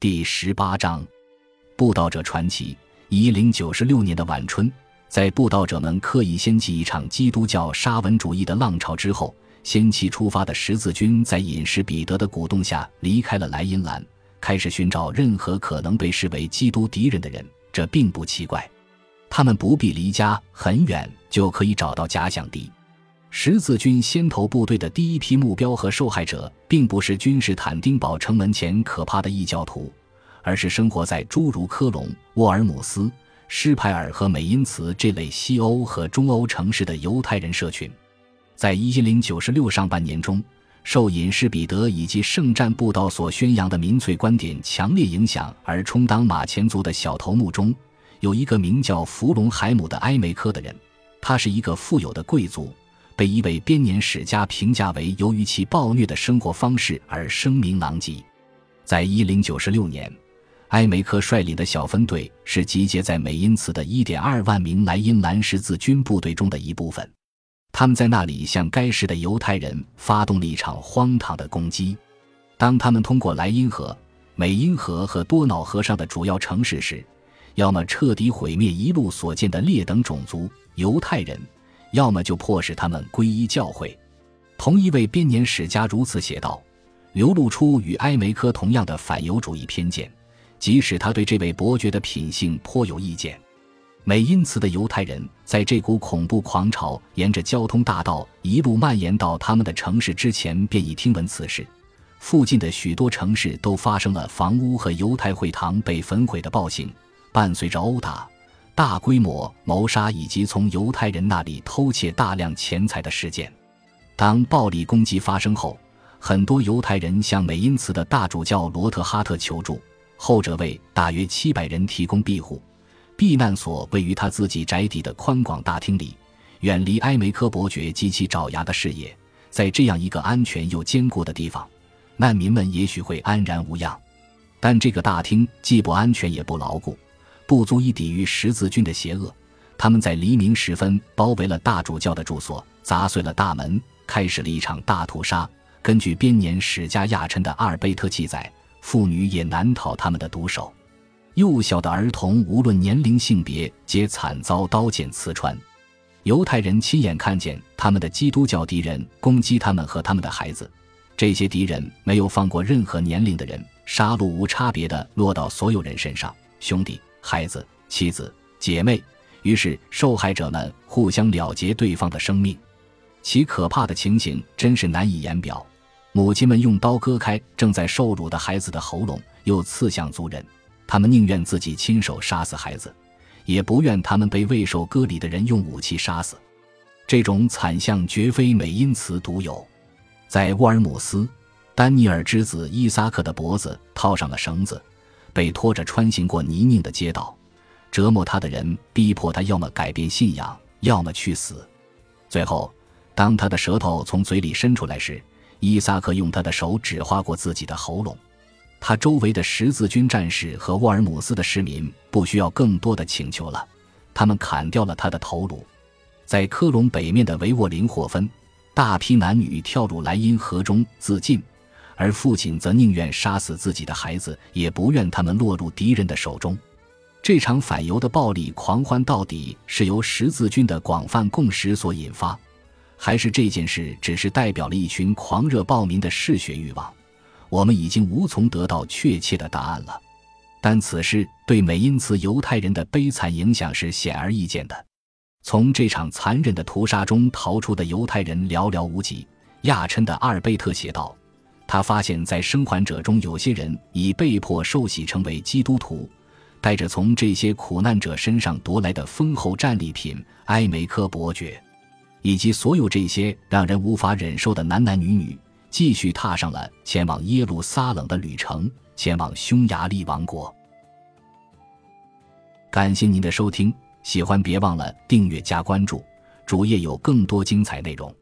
第十八章，布道者传奇。一零九十六年的晚春，在布道者们刻意掀起一场基督教沙文主义的浪潮之后，先期出发的十字军在隐士彼得的鼓动下离开了莱茵兰，开始寻找任何可能被视为基督敌人的人。这并不奇怪，他们不必离家很远就可以找到假想敌。十字军先头部队的第一批目标和受害者，并不是君士坦丁堡城门前可怕的异教徒，而是生活在诸如科隆、沃尔姆斯、施派尔和美因茨这类西欧和中欧城市的犹太人社群。在一零九十六上半年中，受隐士彼得以及圣战布道所宣扬的民粹观点强烈影响而充当马前卒的小头目中，有一个名叫弗隆海姆的埃梅科的人，他是一个富有的贵族。被一位编年史家评价为由于其暴虐的生活方式而声名狼藉。在一零九十六年，埃梅克率领的小分队是集结在美因茨的一点二万名莱茵兰十字军部队中的一部分。他们在那里向该市的犹太人发动了一场荒唐的攻击。当他们通过莱茵河、美因河和多瑙河上的主要城市时，要么彻底毁灭一路所见的劣等种族犹太人。要么就迫使他们皈依教会。同一位编年史家如此写道，流露出与埃梅科同样的反犹主义偏见，即使他对这位伯爵的品性颇有意见。美因茨的犹太人在这股恐怖狂潮沿着交通大道一路蔓延到他们的城市之前，便已听闻此事。附近的许多城市都发生了房屋和犹太会堂被焚毁的暴行，伴随着殴打。大规模谋杀以及从犹太人那里偷窃大量钱财的事件。当暴力攻击发生后，很多犹太人向美因茨的大主教罗特哈特求助，后者为大约七百人提供庇护。避难所位于他自己宅邸的宽广大厅里，远离埃梅科伯爵及其爪牙的视野。在这样一个安全又坚固的地方，难民们也许会安然无恙。但这个大厅既不安全也不牢固。不足以抵御十字军的邪恶，他们在黎明时分包围了大主教的住所，砸碎了大门，开始了一场大屠杀。根据编年史家亚琛的阿尔贝特记载，妇女也难逃他们的毒手，幼小的儿童无论年龄性别皆惨遭刀剑刺穿。犹太人亲眼看见他们的基督教敌人攻击他们和他们的孩子，这些敌人没有放过任何年龄的人，杀戮无差别的落到所有人身上，兄弟。孩子、妻子、姐妹，于是受害者们互相了结对方的生命，其可怕的情形真是难以言表。母亲们用刀割开正在受辱的孩子的喉咙，又刺向族人。他们宁愿自己亲手杀死孩子，也不愿他们被未受割礼的人用武器杀死。这种惨象绝非美因茨独有，在沃尔姆斯，丹尼尔之子伊萨克的脖子套上了绳子。被拖着穿行过泥泞的街道，折磨他的人逼迫他要么改变信仰，要么去死。最后，当他的舌头从嘴里伸出来时，伊萨克用他的手指划过自己的喉咙。他周围的十字军战士和沃尔姆斯的市民不需要更多的请求了，他们砍掉了他的头颅。在科隆北面的维沃林霍芬，大批男女跳入莱茵河中自尽。而父亲则宁愿杀死自己的孩子，也不愿他们落入敌人的手中。这场反犹的暴力狂欢到底是由十字军的广泛共识所引发，还是这件事只是代表了一群狂热暴民的嗜血欲望？我们已经无从得到确切的答案了。但此事对美因茨犹太人的悲惨影响是显而易见的。从这场残忍的屠杀中逃出的犹太人寥寥无几。亚琛的阿尔贝特写道。他发现，在生还者中，有些人已被迫受洗成为基督徒，带着从这些苦难者身上夺来的丰厚战利品——埃梅科伯爵，以及所有这些让人无法忍受的男男女女，继续踏上了前往耶路撒冷的旅程，前往匈牙利王国。感谢您的收听，喜欢别忘了订阅加关注，主页有更多精彩内容。